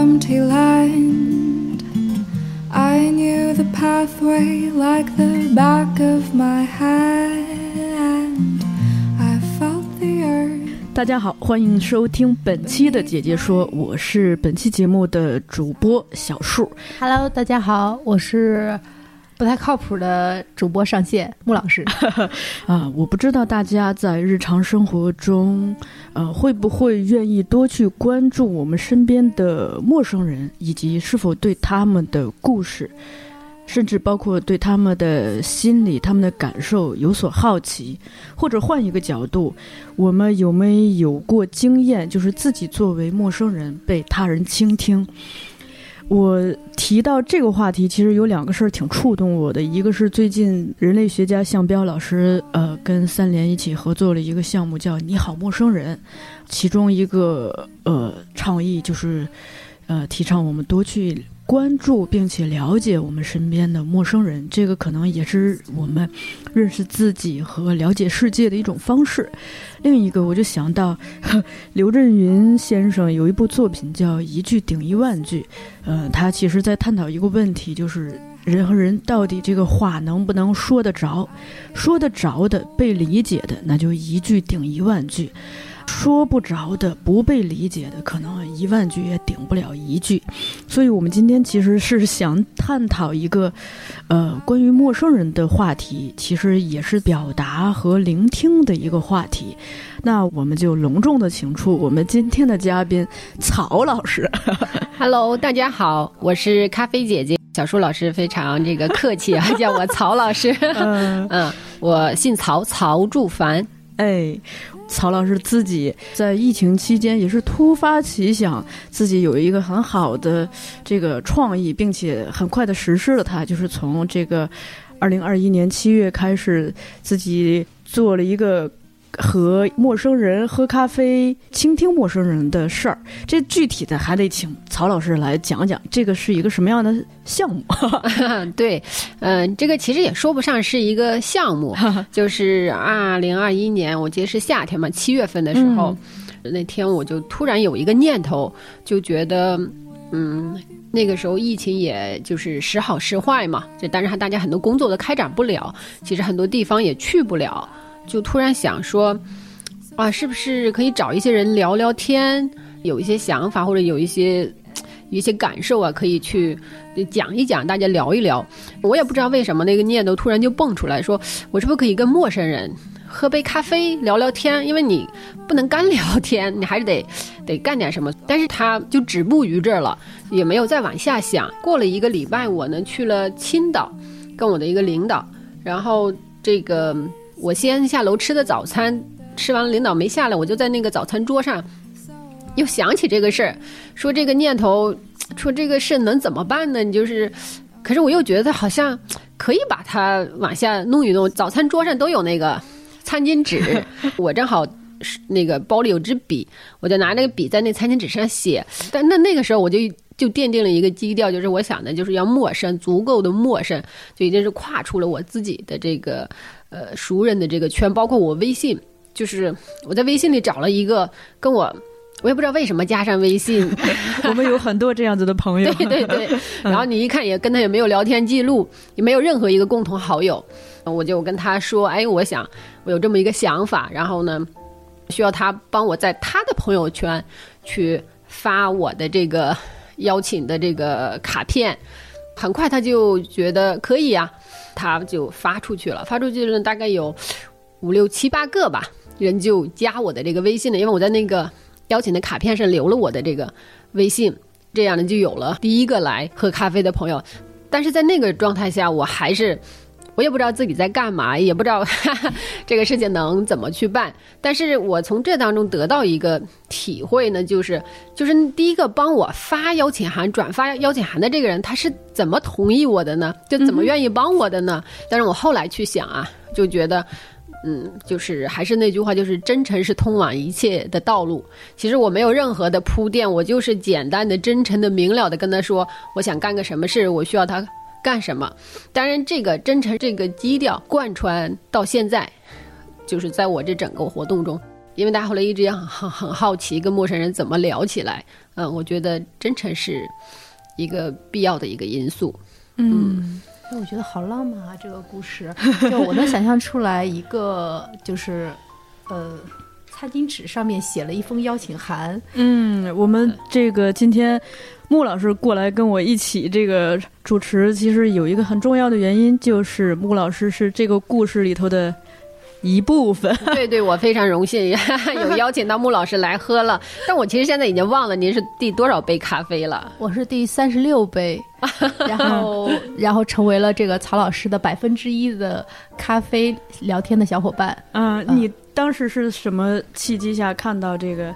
empty land. I knew the pathway like the back of my hand. I felt the earth. 大家好，欢迎收听本期的姐姐说，我是本期节目的主播小树。Hello，大家好，我是不太靠谱的主播上线穆老师。啊，我不知道大家在日常生活中，呃，会不会愿意多去关注我们身边的陌生人，以及是否对他们的故事，甚至包括对他们的心理、他们的感受有所好奇，或者换一个角度，我们有没有过经验，就是自己作为陌生人被他人倾听？我提到这个话题，其实有两个事儿挺触动我的。一个是最近人类学家向彪老师，呃，跟三联一起合作了一个项目，叫“你好，陌生人”。其中一个呃倡议就是，呃，提倡我们多去关注并且了解我们身边的陌生人。这个可能也是我们认识自己和了解世界的一种方式。另一个，我就想到呵 刘震云先生有一部作品叫《一句顶一万句》。呃，他其实在探讨一个问题，就是人和人到底这个话能不能说得着，说得着的被理解的，那就一句顶一万句；说不着的、不被理解的，可能一万句也顶不了一句。所以，我们今天其实是想探讨一个，呃，关于陌生人的话题，其实也是表达和聆听的一个话题。那我们就隆重的请出我们今天的嘉宾曹老师。Hello，大家好，我是咖啡姐姐。小舒老师非常这个客气啊，叫我曹老师。嗯嗯，我姓曹，曹祝凡。哎，曹老师自己在疫情期间也是突发奇想，自己有一个很好的这个创意，并且很快的实施了它，就是从这个二零二一年七月开始，自己做了一个。和陌生人喝咖啡、倾听陌生人的事儿，这具体的还得请曹老师来讲讲，这个是一个什么样的项目？对，嗯、这个其实也说不上是一个项目，就是二零二一年，我记得是夏天嘛，七月份的时候，那天我就突然有一个念头，就觉得，嗯。那个时候疫情也就是时好时坏嘛，就当然大家很多工作都开展不了，其实很多地方也去不了，就突然想说，啊，是不是可以找一些人聊聊天，有一些想法或者有一些一些感受啊，可以去讲一讲，大家聊一聊。我也不知道为什么那个念头突然就蹦出来说，我是不是可以跟陌生人喝杯咖啡聊聊天？因为你不能干聊天，你还是得 得干点什么。但是他就止步于这儿了，也没有再往下想。过了一个礼拜，我呢去了青岛，跟我的一个领导，然后这个我先下楼吃的早餐，吃完了领导没下来，我就在那个早餐桌上又想起这个事儿，说这个念头，说这个事能怎么办呢？你就是，可是我又觉得好像可以把它往下弄一弄。早餐桌上都有那个餐巾纸，我正好是那个包里有支笔，我就拿那个笔在那餐巾纸上写。但那那个时候我就就奠定了一个基调，就是我想的就是要陌生，足够的陌生，就已经是跨出了我自己的这个呃熟人的这个圈，包括我微信，就是我在微信里找了一个跟我。我也不知道为什么加上微信，我们有很多这样子的朋友。对对对，然后你一看也跟他也没有聊天记录，也没有任何一个共同好友，我就跟他说，哎，我想我有这么一个想法，然后呢，需要他帮我在他的朋友圈去发我的这个邀请的这个卡片。很快他就觉得可以呀、他就发出去了，发出去了大概有五六七八个吧，人就加我的这个微信了，因为我在那个邀请的卡片上留了我的这个微信，这样呢就有了第一个来喝咖啡的朋友。但是在那个状态下，我还是我我也不知道自己在干嘛，也不知道哈 哈这个事情能怎么去办。但是我从这当中得到一个体会呢，就是就是第一个帮我发邀请函、转发邀请函的这个人，他是怎么同意我的呢？就怎么愿意帮我的呢？但是我后来去想啊，就觉得。嗯，就是还是那句话，就是真诚是通往一切的道路。其实我没有任何的铺垫，我就是简单的、真诚的、明了的跟他说，我想干个什么事，我需要他干什么。当然，这个真诚这个基调贯穿到现在，就是在我这整个活动中，因为大家后来一直很很很好奇跟陌生人怎么聊起来。嗯，我觉得真诚是一个必要的一个因素。嗯。哎，我觉得好浪漫啊！这个故事，就我能想象出来一个，就是，呃，餐巾纸上面写了一封邀请函。嗯，我们这个今天穆老师过来跟我一起这个主持，其实有一个很重要的原因，就是穆老师是这个故事里头的。一部分，对对，我非常荣幸 有邀请到穆老师来喝了，但我其实现在已经忘了您是第多少杯咖啡了。我是第三十六杯，然后 然后成为了这个曹老师的百分之一的咖啡聊天的小伙伴。嗯，你当时是什么契机下看到这个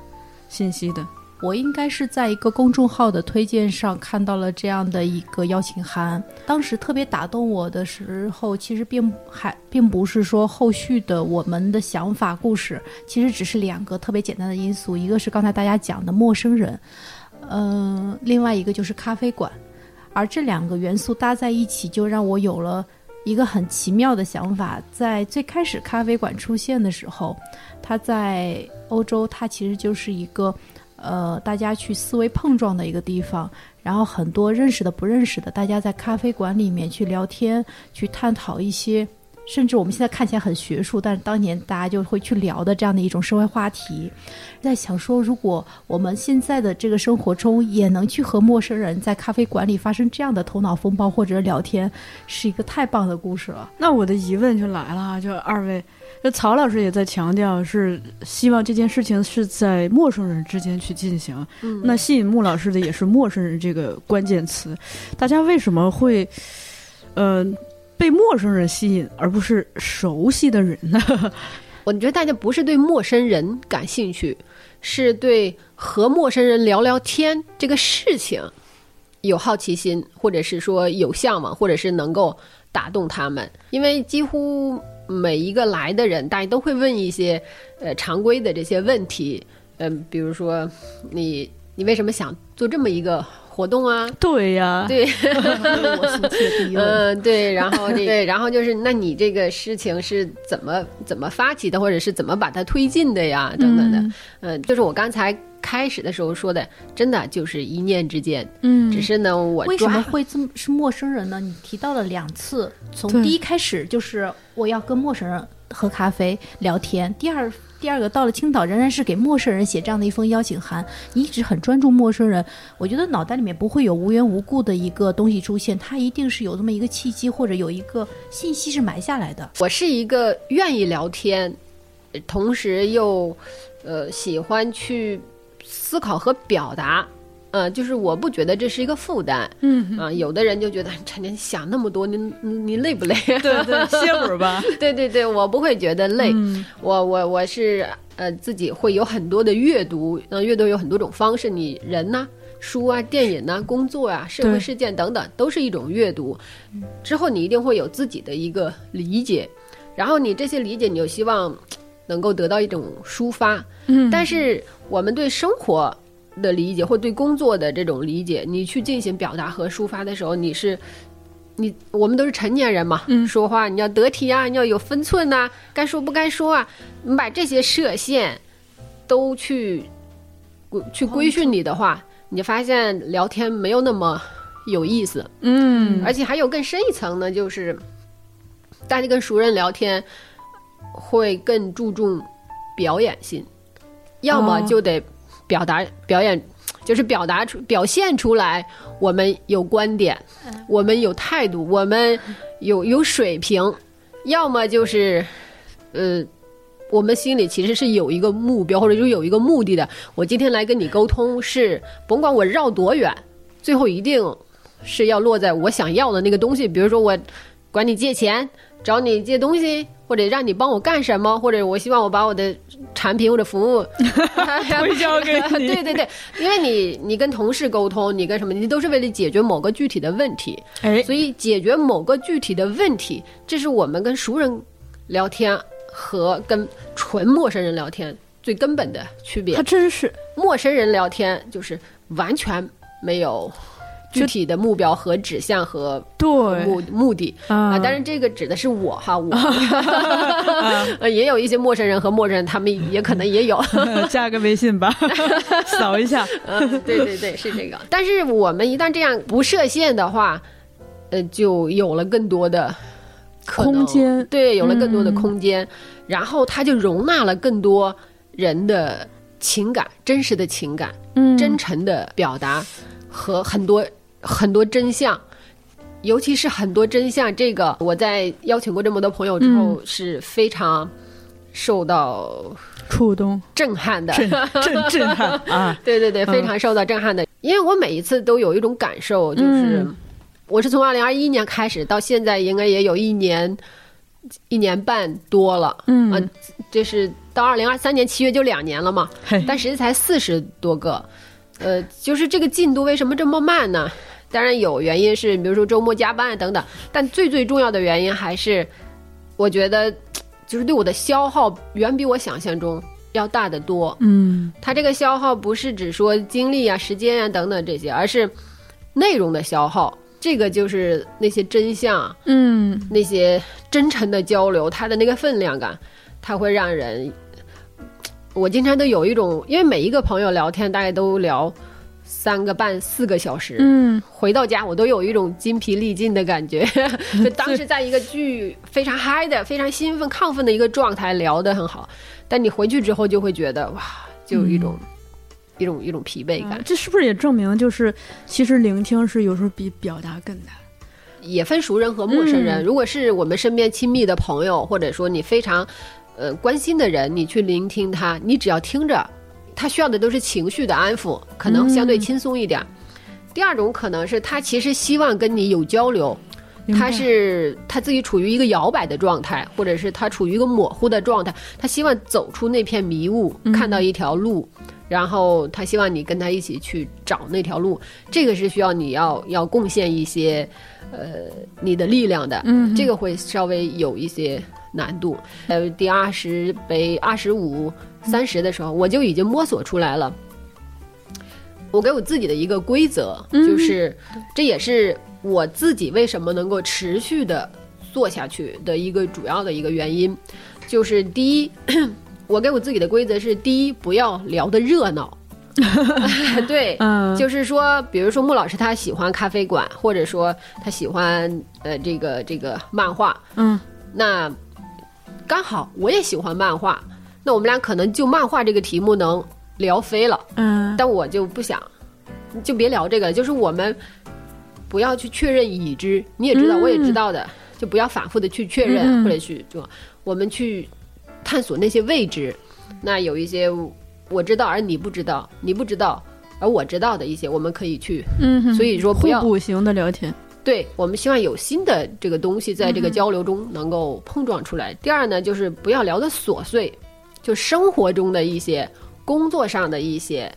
信息的？我应该是在一个公众号的推荐上看到了这样的一个邀请函，当时特别打动我的时候，其实并还并不是说后续的我们的想法故事，其实只是两个特别简单的因素，一个是刚才大家讲的陌生人，嗯，另外一个就是咖啡馆，而这两个元素搭在一起，就让我有了一个很奇妙的想法，在最开始咖啡馆出现的时候，它在欧洲，它其实就是一个。呃，大家去思维碰撞的一个地方，然后很多认识的、不认识的，大家在咖啡馆里面去聊天，去探讨一些，甚至我们现在看起来很学术，但是当年大家就会去聊的这样的一种社会话题。在想说，如果我们现在的这个生活中也能去和陌生人在咖啡馆里发生这样的头脑风暴或者聊天，是一个太棒的故事了。那我的疑问就来了，就二位。这曹老师也在强调，是希望这件事情是在陌生人之间去进行。嗯，那吸引穆老师的也是陌生人这个关键词。大家为什么会，呃，被陌生人吸引，而不是熟悉的人呢？我觉得大家不是对陌生人感兴趣，是对和陌生人聊聊天这个事情有好奇心，或者是说有向往，或者是能够打动他们，因为几乎。每一个来的人，大家都会问一些，呃，常规的这些问题，嗯，比如说，你你为什么想做这么一个活动啊？对呀，对，嗯，对，然后对，然后就是，那你这个事情是怎么怎么发起的，或者是怎么把它推进的呀？等等的，嗯，就是我刚才。开始的时候说的，真的就是一念之间。嗯，只是呢，我为什么会这么是陌生人呢？你提到了两次，从第一开始就是我要跟陌生人喝咖啡聊天。第二，第二个到了青岛，仍然是给陌生人写这样的一封邀请函。你一直很专注陌生人，我觉得脑袋里面不会有无缘无故的一个东西出现，它一定是有这么一个契机，或者有一个信息是埋下来的。我是一个愿意聊天，同时又呃喜欢去。思考和表达，嗯，就是我不觉得这是一个负担，嗯啊，有的人就觉得成天想那么多，你你累不累？对对，歇会儿吧。对对对，我不会觉得累，我我我是呃自己会有很多的阅读，嗯，阅读有很多种方式，你人呢，书啊、电影呢、工作啊、社会事件等等，都是一种阅读。之后你一定会有自己的一个理解，然后你这些理解，你又希望。能够得到一种抒发，嗯，但是我们对生活的理解或对工作的这种理解，你去进行表达和抒发的时候，你是，你我们都是成年人嘛，嗯，说话你要得体啊，你要有分寸呐，该说不该说啊，你把这些设限都去去规训你的话，你发现聊天没有那么有意思，嗯，而且还有更深一层呢，就是大家跟熟人聊天。会更注重表演性，要么就得表达表演，就是表达出表现出来，我们有观点，我们有态度，我们有有水平；要么就是，呃，我们心里其实是有一个目标，或者就有一个目的的。我今天来跟你沟通，是甭管我绕多远，最后一定是要落在我想要的那个东西。比如说我。管你借钱，找你借东西，或者让你帮我干什么，或者我希望我把我的产品或者服务 推销给你 对对对，因为你你跟同事沟通，你跟什么，你都是为了解决某个具体的问题。哎，所以解决某个具体的问题，这是我们跟熟人聊天和跟纯陌生人聊天最根本的区别他。真是陌生人聊天就是完全没有具体的目标和指向和对目目的啊、啊，当然这个指的是我哈，我 呃也有一些陌生人和陌生人，他们也可能也有。加个微信吧，扫一下。嗯，对对对，是这个。但是我们一旦这样不设限的话，呃，就有了更多的空间对，有了更多的嗯空间，然后它就容纳了更多人的情感，真实的情感，嗯，真诚的表达和很多很多真相。尤其是很多真相，这个我在邀请过这么多朋友之后，是非常受到触动，震撼的。震震震撼啊！对对对，非常受到震撼的，因为我每一次都有一种感受，就是、嗯。我是从二零二一年开始到现在，应该也有一年一年半多了，嗯。啊这是到二零二三年七月就两年了嘛，但实际才四十多个，呃，就是这个进度为什么这么慢呢？当然有原因是，比如说周末加班啊等等，但最最重要的原因还是，我觉得就是对我的消耗远比我想象中要大得多。嗯它这个消耗不是只说精力啊、时间啊等等这些，而是内容的消耗。这个就是那些真相、嗯那些真诚的交流，它的那个分量感，它会让人。我经常都有一种，因为每一个朋友聊天大家都聊三个半、四个小时，嗯，回到家我都有一种筋疲力尽的感觉。就当时在一个剧非常嗨的、非常兴奋、亢奋的一个状态聊得很好，但你回去之后就会觉得哇，就有一种、一种一种疲惫感。这是不是也证明，就是其实聆听是有时候比表达更难？也分熟人和陌生人。嗯如果是我们身边亲密的朋友，或者说你非常呃关心的人，你去聆听他，你只要听着，他需要的都是情绪的安抚，可能相对轻松一点。第二种可能是他其实希望跟你有交流，他是他自己处于一个摇摆的状态，或者是他处于一个模糊的状态，他希望走出那片迷雾，看到一条路，然后他希望你跟他一起去找那条路。这个是需要你要要贡献一些呃你的力量的，嗯这个会稍微有一些难度。呃，第二十杯、二十五、三十的时候，我就已经摸索出来了。我给我自己的一个规则，就是这也是我自己为什么能够持续的做下去的一个主要的一个原因，就是第一，我给我自己的规则是：第一，不要聊得热闹。对，嗯，就是说，比如说穆老师他喜欢咖啡馆，或者说他喜欢呃这个这个漫画，嗯那刚好我也喜欢漫画，那我们俩可能就漫画这个题目能聊飞了。嗯但我就不想，就别聊这个了，就是我们不要去确认已知，你也知道，嗯我也知道的，就不要反复的去确认，或者去就我们去探索那些未知。那有一些我知道而你不知道，你不知道而我知道的一些，我们可以去。嗯，所以说不互要补型的聊天。对我们希望有新的这个东西在嗯这个交流中能够碰撞出来。第二呢，就是不要聊的琐碎，就生活中的一些、工作上的一些，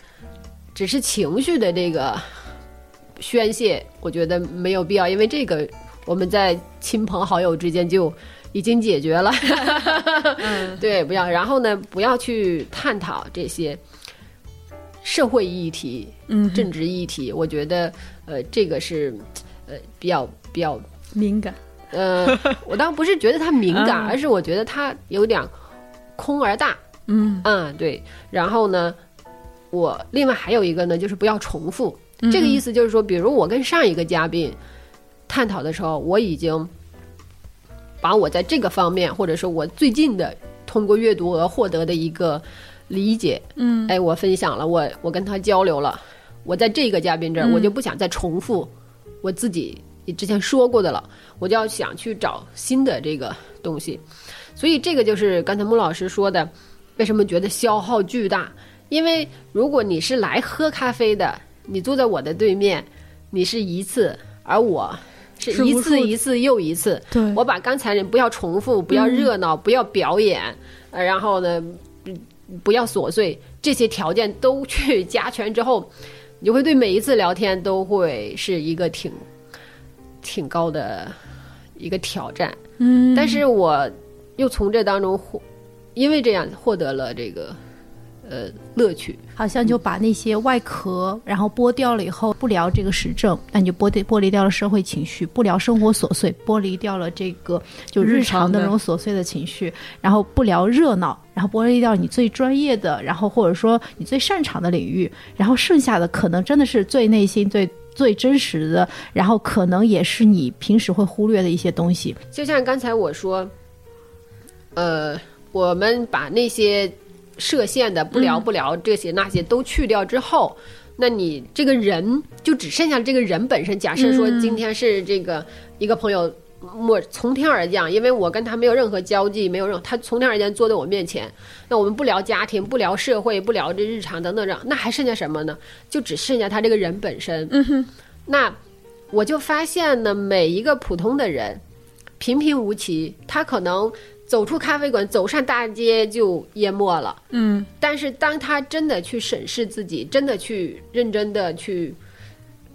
只是情绪的这个宣泄，我觉得没有必要，因为这个我们在亲朋好友之间就已经解决了。对，不要，然后呢，不要去探讨这些社会议题、嗯，政治议题，我觉得呃，这个是呃比较比较敏感。呃，我倒不是觉得他敏感，嗯而是我觉得他有点空而大。嗯嗯，对。然后呢，我另外还有一个呢，就是不要重复。这个意思就是说，比如我跟上一个嘉宾探讨的时候，我已经把我在这个方面，或者说我最近的通过阅读而获得的一个理解，嗯哎，我分享了，我我跟他交流了，我在这个嘉宾这儿，嗯我就不想再重复我自己之前说过的了，我就要想去找新的这个东西，所以这个就是刚才穆老师说的，为什么觉得消耗巨大？因为如果你是来喝咖啡的，你坐在我的对面，你是一次，而我是一次一次又一次。对我把刚才人不要重复，不要热闹，不要表演，呃，然后呢，嗯不要琐碎，这些条件都去加权之后，你就会对每一次聊天都会是一个挺挺高的一个挑战。嗯但是我又从这当中获，因为这样获得了这个呃乐趣。好像就把那些外壳，然后剥掉了以后，不聊这个时政，那你就剥离剥离掉了社会情绪，不聊生活琐碎，剥离掉了这个就日常的那种琐碎的情绪，然后不聊热闹，然后剥离掉你最专业的，然后或者说你最擅长的领域，然后剩下的可能真的是最内心最。最真实的，然后可能也是你平时会忽略的一些东西。就像刚才我说，呃，我们把那些设限的不聊不聊这些那些都去掉之后，那你这个人就只剩下这个人本身。假设说今天是这个一个朋友。我从天而降，因为我跟他没有任何交际，没有任他从天而降坐在我面前。那我们不聊家庭，不聊社会，不聊这日常等等等，那还剩下什么呢？就只剩下他这个人本身。嗯哼，那我就发现呢，每一个普通的人，平平无奇，他可能走出咖啡馆，走上大街就淹没了。嗯，但是当他真的去审视自己，真的去认真的去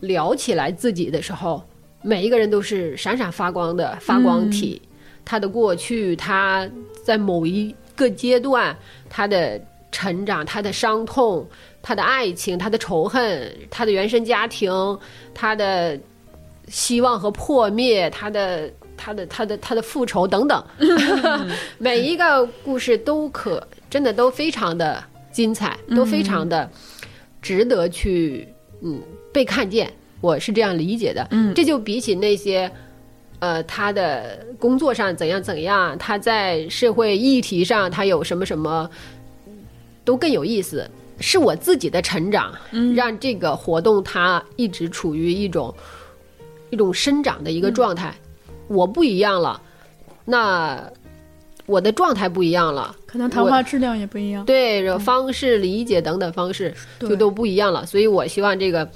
聊起来自己的时候，每一个人都是闪闪发光的发光体。他的过去，他在某一个阶段，他的成长，他的伤痛，他的爱情，他的仇恨，他的原生家庭，他的希望和破灭，他的他的他的他的复仇等等，每一个故事都可真的都非常的精彩，都非常的值得去嗯被看见。我是这样理解的，嗯，这就比起那些。呃，他的工作上怎样怎样，他在社会议题上他有什么什么，都更有意思。是我自己的成长，让这个活动它一直处于一种一种生长的一个状态。我不一样了，那我的状态不一样了，可能谈话质量也不一样。对方式、理解等等方式就都不一样了。所以我希望这个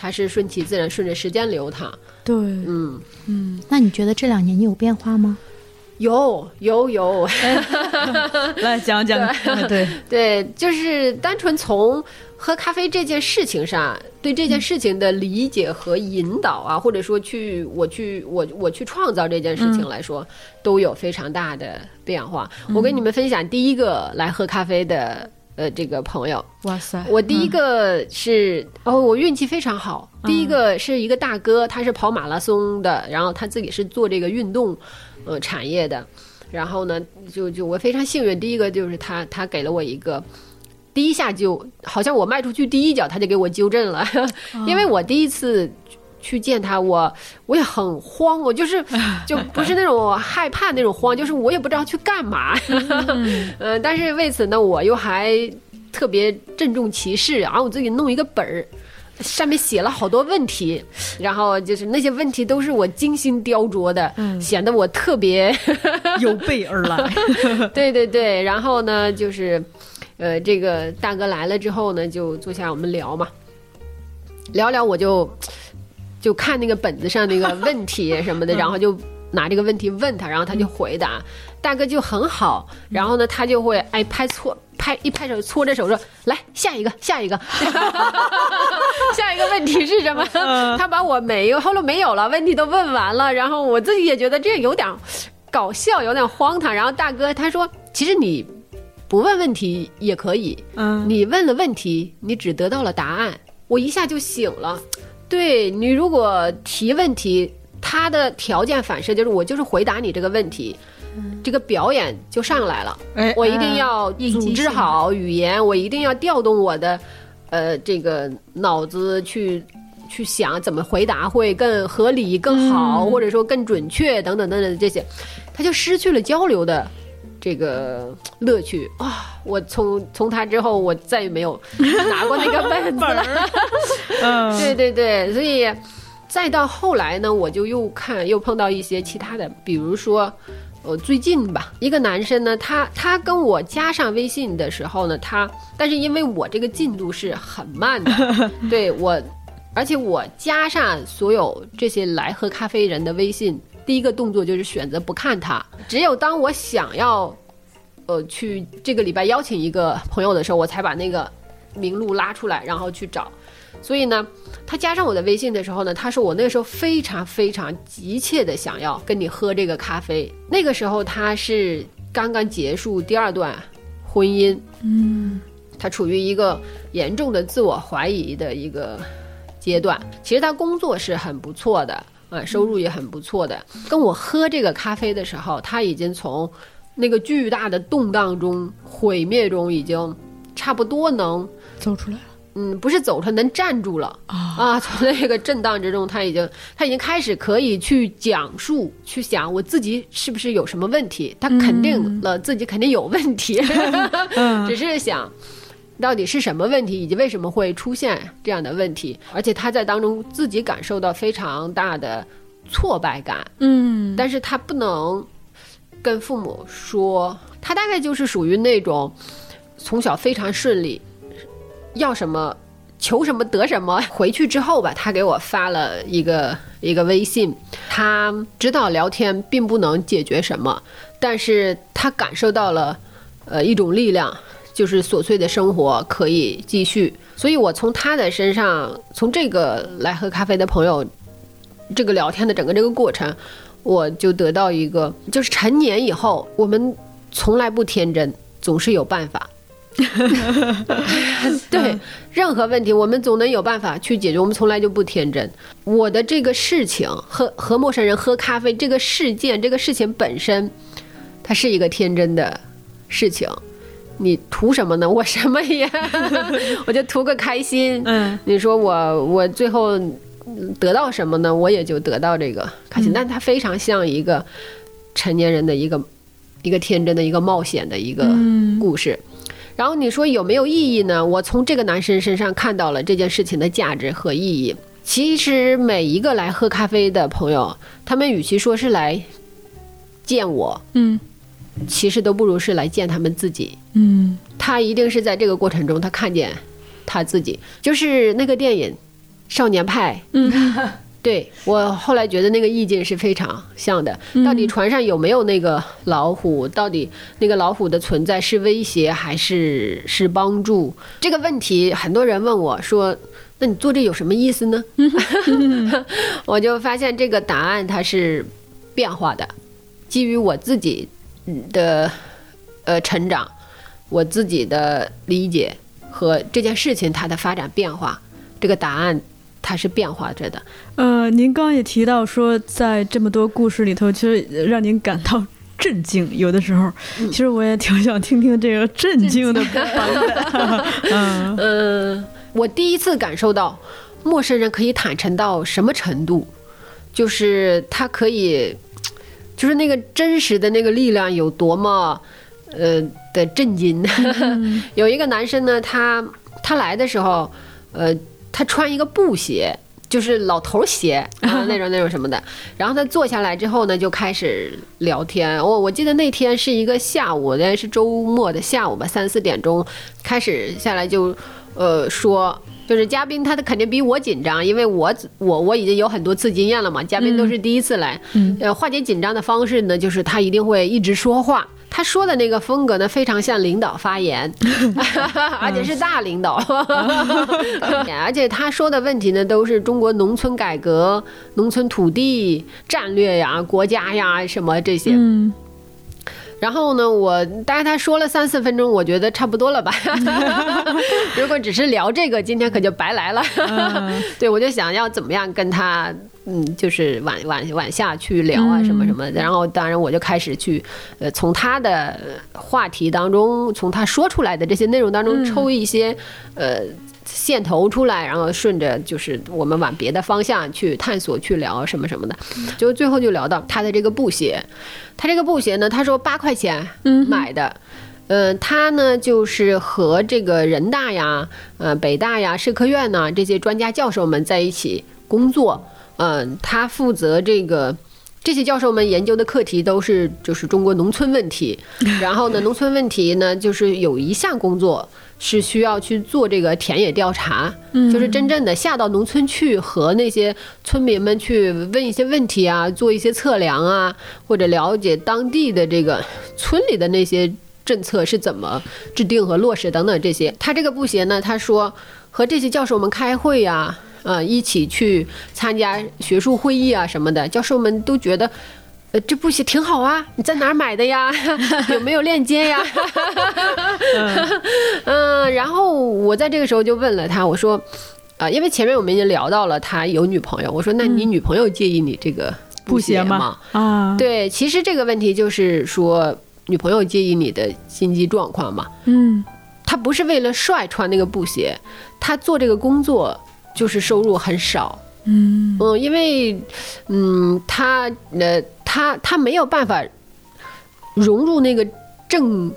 它是顺其自然，顺着时间流淌。对，嗯。嗯，那你觉得这两年你有变化吗？有有有，来讲讲。对 对，就是单纯从喝咖啡这件事情上，对这件事情的理解和引导啊，或者说去我去我我去创造这件事情来说，都有非常大的变化。我跟你们分享第一个来喝咖啡的呃这个朋友，哇塞，我第一个是、哦，我运气非常好。第一个是一个大哥，他是跑马拉松的，然后他自己是做这个运动呃产业的，然后呢，就就我非常幸运，第一个就是他他给了我一个。第一下就好像我迈出去第一脚，他就给我纠正了，因为我第一次去见他，我我也很慌，我就是 就不是那种害怕那种慌，就是我也不知道去干嘛，呃，但是为此呢，我又还特别郑重其事，然后我自己弄一个本儿。上面写了好多问题，然后就是那些问题都是我精心雕琢的，显得我特别 有备而来。对对对，然后呢，就是，呃，这个大哥来了之后呢，就坐下我们聊嘛，聊聊我就就看那个本子上那个问题什么的，然后就拿这个问题问他，然后他就回答，大哥就很好，然后呢，他就会哎拍错。拍一拍手，搓着手说：“来下一个，下一个，下一个问题是什么？”他把我每一个后来没有了，问题都问完了，然后我自己也觉得这有点搞笑，有点荒唐。然后大哥他说：“其实你不问问题也可以，嗯，你问了问题，你只得到了答案。我一下就醒了。对你如果提问题，他的条件反射就是我就是回答你这个问题。”这个表演就上来了，哎我一定要组织好语言，我一定要调动我的，呃，这个脑子去去想怎么回答会更合理、更好，或者说更准确等等等等这些，他就失去了交流的这个乐趣啊！我从从他之后，我再也没有拿过那个本子了。嗯，对对对，所以再到后来呢，我就又看又碰到一些其他的，比如说。呃，最近吧，一个男生呢，他他跟我加上微信的时候呢，他但是因为我这个进度是很慢的，对我，而且我加上所有这些来喝咖啡人的微信，第一个动作就是选择不看他。只有当我想要，呃，去这个礼拜邀请一个朋友的时候，我才把那个名录拉出来，然后去找。所以呢，他加上我的微信的时候呢，他说我那个时候非常非常急切的想要跟你喝这个咖啡。那个时候他是刚刚结束第二段婚姻，嗯他处于一个严重的自我怀疑的一个阶段。其实他工作是很不错的，呃，收入也很不错的。跟我喝这个咖啡的时候，他已经从那个巨大的动荡中、毁灭中，已经差不多能，走出来了嗯，不是走出来，能站住了啊啊！从那个震荡之中，他已经他已经开始可以去讲述、去想我自己是不是有什么问题。他肯定了自己肯定有问题，只是想到底是什么问题，以及为什么会出现这样的问题。而且他在当中自己感受到非常大的挫败感，嗯但是他不能跟父母说，他大概就是属于那种从小非常顺利，要什么求什么得什么。回去之后吧，他给我发了一个 一个微信，他知道聊天并不能解决什么，但是他感受到了呃一种力量。就是琐碎的生活可以继续，所以我从他的身上，从这个来喝咖啡的朋友，这个聊天的整个这个过程，我就得到一个，就是成年以后，我们从来不天真，总是有办法。对任何问题，我们总能有办法去解决。我们从来就不天真。我的这个事情和和陌生人喝咖啡这个事件，这个事情本身，它是一个天真的事情。你图什么呢？我什么也，我就图个开心。嗯你说我我最后得到什么呢？我也就得到这个开心，但它非常像一个成年人的一个一个天真的一个冒险的一个故事。然后你说有没有意义呢？我从这个男生身上看到了这件事情的价值和意义。其实每一个来喝咖啡的朋友，他们与其说是来见我，嗯其实都不如是来见他们自己。嗯他一定是在这个过程中，他看见他自己，就是那个电影《少年派》。嗯，对我后来觉得那个意境是非常像的。到底船上有没有那个老虎？到底那个老虎的存在是威胁还是是帮助？这个问题，很多人问我说：“那你做这有什么意思呢？” 我就发现这个答案它是变化的，基于我自己的呃成长。我自己的理解和这件事情它的发展变化，这个答案它是变化着的。呃，您刚刚也提到说，在这么多故事里头，其实让您感到震惊，有的时候，其实我也挺想听听这个震惊的 版本。嗯嗯，我第一次感受到陌生人可以坦诚到什么程度，就是他可以，就是那个真实的那个力量有多么，呃的震惊。有一个男生呢，他他来的时候，呃，他穿一个布鞋。就是老头鞋 啊，那种那种什么的，然后他坐下来之后呢，就开始聊天。我我记得那天是一个下午，应该是周末的下午吧，三四点钟开始下来就，呃，说就是嘉宾他的肯定比我紧张，因为我我我已经有很多次经验了嘛，嘉宾都是第一次来，呃，化解紧张的方式呢，就是他一定会一直说话。他说的那个风格呢，非常像领导发言，而且是大领导，而且他说的问题呢，都是中国农村改革、农村土地战略呀、国家呀什么这些。嗯然后呢，我大概他说了三四分钟，我觉得差不多了吧。如果只是聊这个，今天可就白来了。对，我就想要怎么样跟他，嗯，就是往往往下去聊啊，什么什么的。然后当然我就开始去，呃，从他的话题当中，从他说出来的这些内容当中抽一些，呃。线头出来，然后顺着就是我们往别的方向去探索、去聊什么什么的，就最后就聊到他的这个布鞋，他这个布鞋呢，他说八块钱买的，呃，他呢就是和这个人大呀、呃北大呀、社科院呐这些专家教授们在一起工作，嗯、他负责这个这些教授们研究的课题都是就是中国农村问题，然后呢，农村问题呢，就是有一项工作是需要去做这个田野调查，就是真正的下到农村去和那些村民们去问一些问题啊，做一些测量啊，或者了解当地的这个村里的那些政策是怎么制定和落实等等这些。他这个布鞋呢，他说和这些教授们开会呀、呃，一起去参加学术会议啊什么的，教授们都觉得。呃，这布鞋挺好啊！你在哪儿买的呀？有没有链接呀？嗯，然后我在这个时候就问了他，我说，啊、因为前面我们已经聊到了他有女朋友，我说，那你女朋友介意你这个布鞋吗？？啊，，对，其实这个问题就是说，女朋友介意你的经济状况嘛？嗯他不是为了帅穿那个布鞋，他做这个工作就是收入很少。嗯嗯，因为嗯，他呃，他他没有办法融入那个正。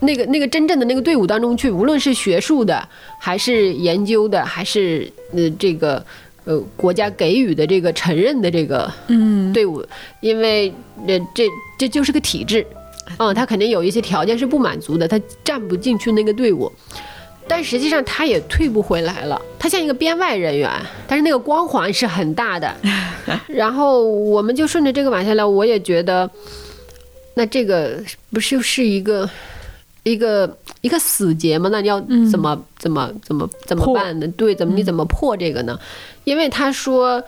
那个那个真正的那个队伍当中去，无论是学术的，还是研究的，还是呃这个呃国家给予的这个承认的这个嗯队伍，因为呃这这就是个体制，嗯，他肯定有一些条件是不满足的，他站不进去那个队伍。但实际上他也退不回来了，他像一个编外人员，但是那个光环是很大的。然后我们就顺着这个往下聊，我也觉得，那这个不是是一个一个一个死结吗？那你要怎么、怎么怎么怎么办呢？对，怎么你怎么破这个呢？因为他说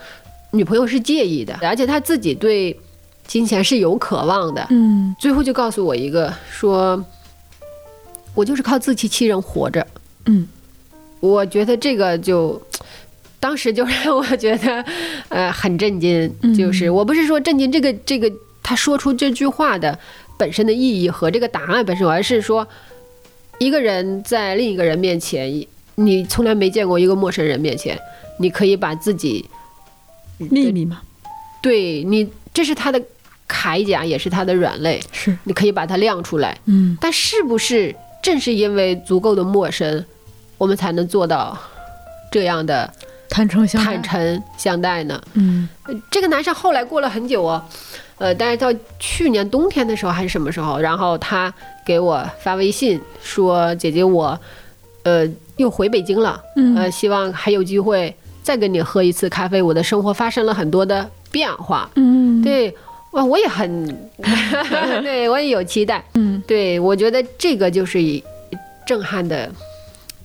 女朋友是介意的，而且他自己对金钱是有渴望的。嗯最后就告诉我一个说，我就是靠自欺欺人活着。嗯，我觉得这个就。当时就让我觉得，呃，很震惊。就是我不是说震惊这个这个他说出这句话的本身的意义和这个答案本身，而是说，一个人在另一个人面前，你从来没见过一个陌生人面前，你可以把自己秘密吗，对你，这是他的铠甲，也是他的软肋，是，你可以把它亮出来。嗯但是不是正是因为足够的陌生，我们才能做到这样的坦诚相待坦，诚相待呢？嗯呃这个男生后来过了很久哦，呃，但是到去年冬天的时候还是什么时候，然后他给我发微信说：“姐姐，我呃又回北京了，嗯呃，希望还有机会再跟你喝一次咖啡。我的生活发生了很多的变化。”嗯，对，哇，我也很，对我也有期待。嗯对我觉得这个就是一震撼的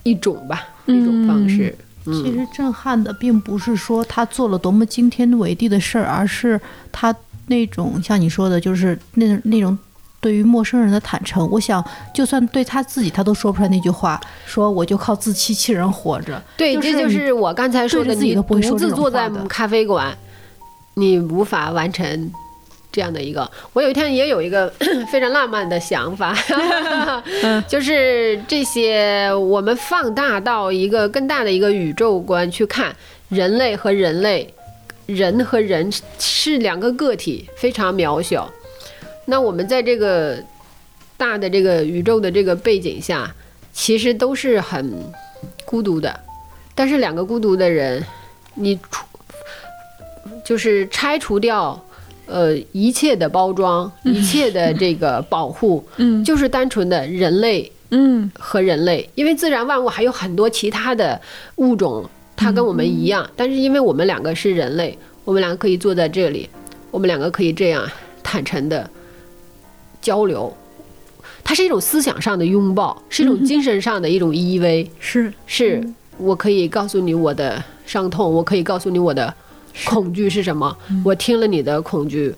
一种吧，一种方式。其嗯，实震撼的并不是说他做了多么惊天伟地的事儿，而是他那种像你说的，就是那那种对于陌生人的坦诚。我想，就算对他自己，他都说不出来那句话，说我就靠自欺欺人活着。对，就是这就是我刚才说的，你自己都不会独说这种自坐在咖啡馆，你无法完成。这样的一个，我有一天也有一个 非常浪漫的想法，就是这些我们放大到一个更大的一个宇宙观去看人类和人类，人和人是两个个体，非常渺小。那我们在这个大的这个宇宙的这个背景下，其实都是很孤独的。但是两个孤独的人，你除就是拆除掉呃一切的包装，一切的这个保护，嗯。就是单纯的人类嗯。和人类，因为自然万物还有很多其他的物种，它跟我们一样，但是因为我们两个是人类，我们两个可以坐在这里，我们两个可以这样坦诚的交流。它是一种思想上的拥抱，是一种精神上的一种依偎。是，是我可以告诉你我的伤痛，我可以告诉你我的恐惧是什么。我听了你的恐惧，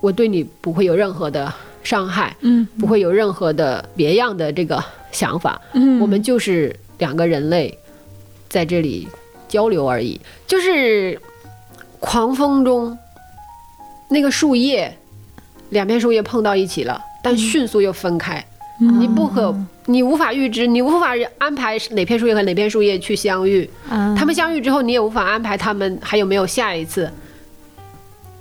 我对你不会有任何的伤害，嗯不会有任何的别样的这个想法。嗯，我们就是两个人类在这里交流而已。就是狂风中，那个树叶，两片树叶碰到一起了，但迅速又分开。你不可，你无法预知，你无法安排哪片树叶和哪片树叶去相遇。嗯，他们相遇之后，你也无法安排他们还有没有下一次。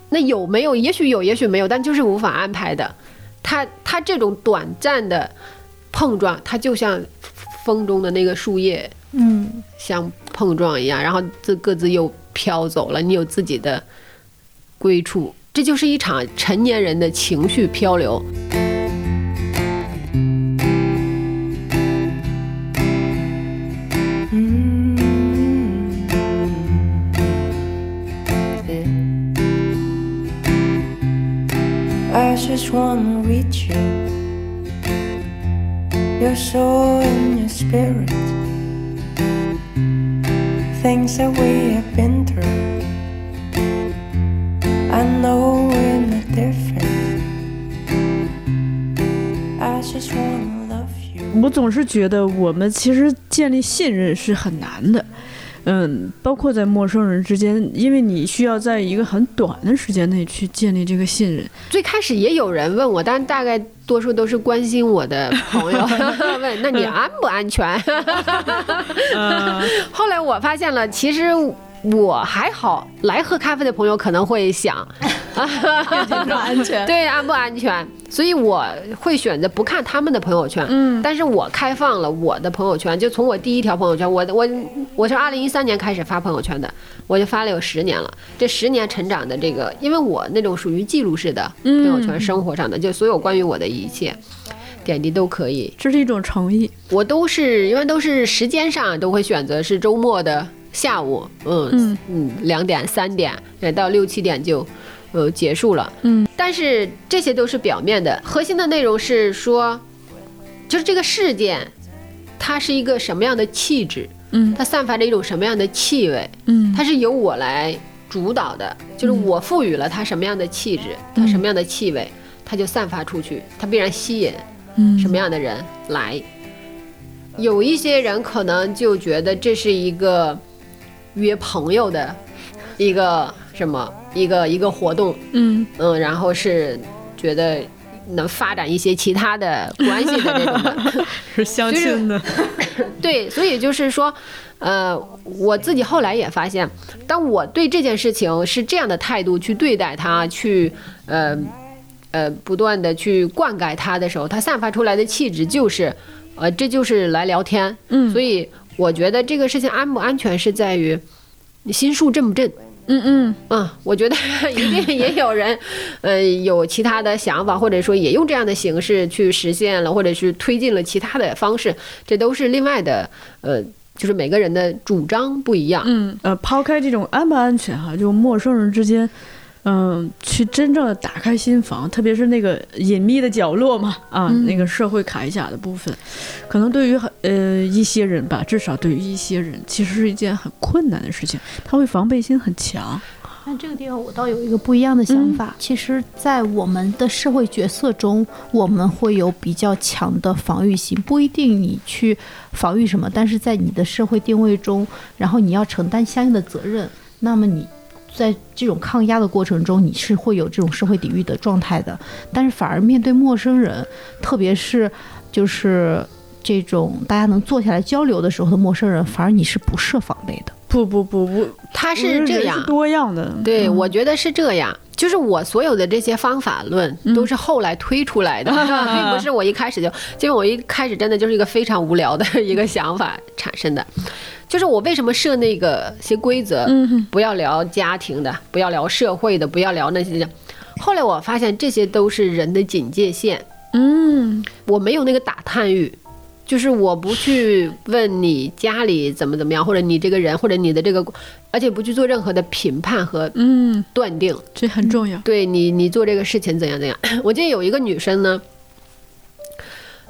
那有没有？也许有，也许没有，但就是无法安排的。它它这种短暂的碰撞，它就像风中的那个树叶嗯相碰撞一样，然后这各自又飘走了。你有自己的归处，这就是一场成年人的情绪漂流。I just wanna reach you, your soul and your spirit. Things that we have been through. I know we're not different. I just wanna love you. 我总是觉得我们其实建立信任是很难的， 嗯，包括在陌生人之间，因为你需要在一个很短的时间内去建立这个信任。最开始也有人问我，但大概多数都是关心我的朋友 问：“那你安不安全？” 后来我发现了，其实我还好，来喝咖啡的朋友可能会想，不安全。对安不安全，所以我会选择不看他们的朋友圈。嗯但是我开放了我的朋友圈，就从我第一条朋友圈，我我我是二零一三年开始发朋友圈的，我就发了有十年了。这十年成长的这个，因为我那种属于记录式的朋友圈，生活上的就所有关于我的一切点滴都可以。这是一种诚意。我都是因为都是时间上都会选择是周末的下午，嗯嗯。嗯，两点三点，呃到六七点就呃结束了。嗯，但是这些都是表面的，核心的内容是说，就是这个事件，它是一个什么样的气质，嗯。它散发着一种什么样的气味，嗯。它是由我来主导的，就是我赋予了它什么样的气质，它什么样的气味，它就散发出去，它必然吸引嗯。什么样的人来。有一些人可能就觉得这是一个约朋友的一个什么一个一个活动，嗯嗯，然后是觉得能发展一些其他的关系的这种的，是相亲的。对，所以就是说，呃，我自己后来也发现，当我对这件事情是这样的态度去对待它，去呃呃不断的去灌溉它的时候，它散发出来的气质就是，呃，这就是来聊天。嗯所以我觉得这个事情安不安全是在于你心术正不正。嗯嗯嗯，我觉得 一定也有人，呃，有其他的想法，或者说也用这样的形式去实现了，或者是推进了其他的方式，这都是另外的，呃，就是每个人的主张不一样。嗯，呃，抛开这种安不安全哈，就陌生人之间，嗯、去真正的打开心房，特别是那个隐秘的角落嘛，啊，嗯那个社会铠甲的部分，可能对于很呃一些人吧，至少对于一些人，其实是一件很困难的事情，他会防备心很强。那这个地方我倒有一个不一样的想法。其实，在我们的社会角色中，我们会有比较强的防御心，不一定你去防御什么，但是在你的社会定位中，然后你要承担相应的责任，那么你。在这种抗压的过程中，你是会有这种社会抵御的状态的，但是反而面对陌生人，特别是就是这种大家能坐下来交流的时候的陌生人，反而你是不设防备的。不不不不，他他是这样，多样的。对，嗯我觉得是这样。就是我所有的这些方法论都是后来推出来的，并不是我一开始就，因为我一开始真的就是一个非常无聊的一个想法产生的。就是我为什么设那个些规则，嗯不要聊家庭的，不要聊社会的，不要聊那些。后来我发现这些都是人的警戒线，嗯我没有那个打探欲，就是我不去问你家里怎么怎么样，或者你这个人，或者你的这个，而且不去做任何的评判和嗯，断定。这很重要。对你，你做这个事情怎样怎样。我记得有一个女生呢，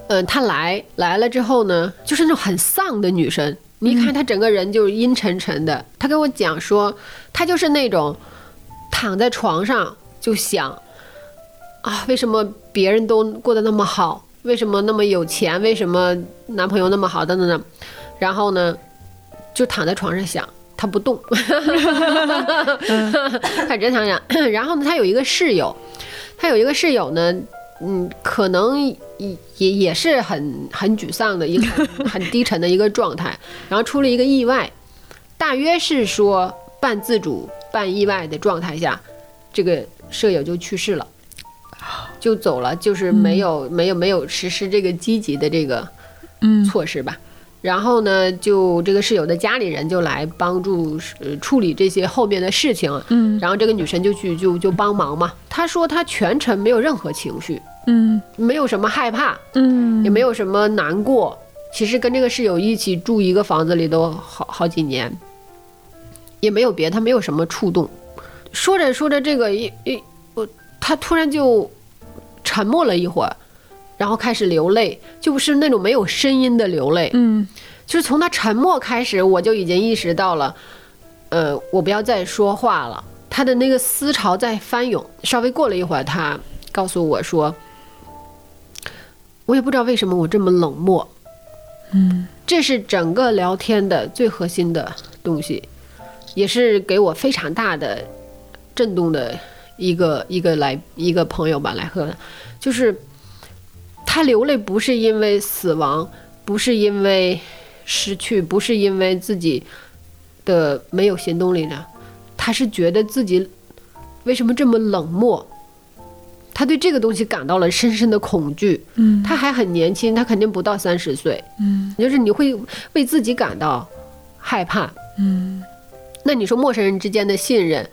嗯、她来来了之后呢，就是那种很丧的女生。你一看他整个人就是阴沉沉的。他跟我讲说，他就是那种躺在床上就想啊，为什么别人都过得那么好？为什么那么有钱？为什么男朋友那么好？等等等。然后呢，就躺在床上想，他不动。他真想想，然后呢，他有一个室友，他有一个室友呢，嗯，可能也也也是很很沮丧的一个很 很低沉的一个状态，然后出了一个意外，大约是说半自主半意外的状态下，这个舍友就去世了，就走了，就是没有、没有没有实施这个积极的这个嗯。措施吧。然后呢，就这个室友的家里人就来帮助呃处理这些后面的事情，嗯然后这个女生就去就就帮忙嘛。她说她全程没有任何情绪，嗯没有什么害怕，嗯也没有什么难过。其实跟这个室友一起住一个房子里都好好几年，也没有别，她没有什么触动。说着说着这个一一我，她突然就沉默了一会儿，然后开始流泪，就不是那种没有声音的流泪，嗯就是从他沉默开始，我就已经意识到了，呃，我不要再说话了。他的那个思潮在翻涌，稍微过了一会儿，他告诉我说，我也不知道为什么我这么冷漠。嗯这是整个聊天的最核心的东西，也是给我非常大的震动的一个一个来一个朋友吧来喝的，就是他流泪不是因为死亡，不是因为失去，不是因为自己的没有行动力量，他是觉得自己为什么这么冷漠。他对这个东西感到了深深的恐惧。嗯他还很年轻，他肯定不到三十岁。嗯就是你会为自己感到害怕。嗯那你说陌生人之间的信任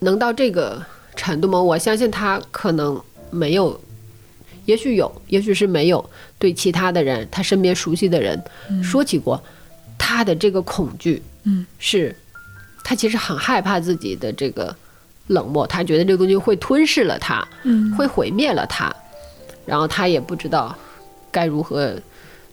能到这个程度吗？我相信他可能没有，也许有，也许是没有对其他的人，他身边熟悉的人说起过他的这个恐惧。嗯，是他其实很害怕自己的这个冷漠，他觉得这个东西会吞噬了他，嗯会毁灭了他，然后他也不知道该如何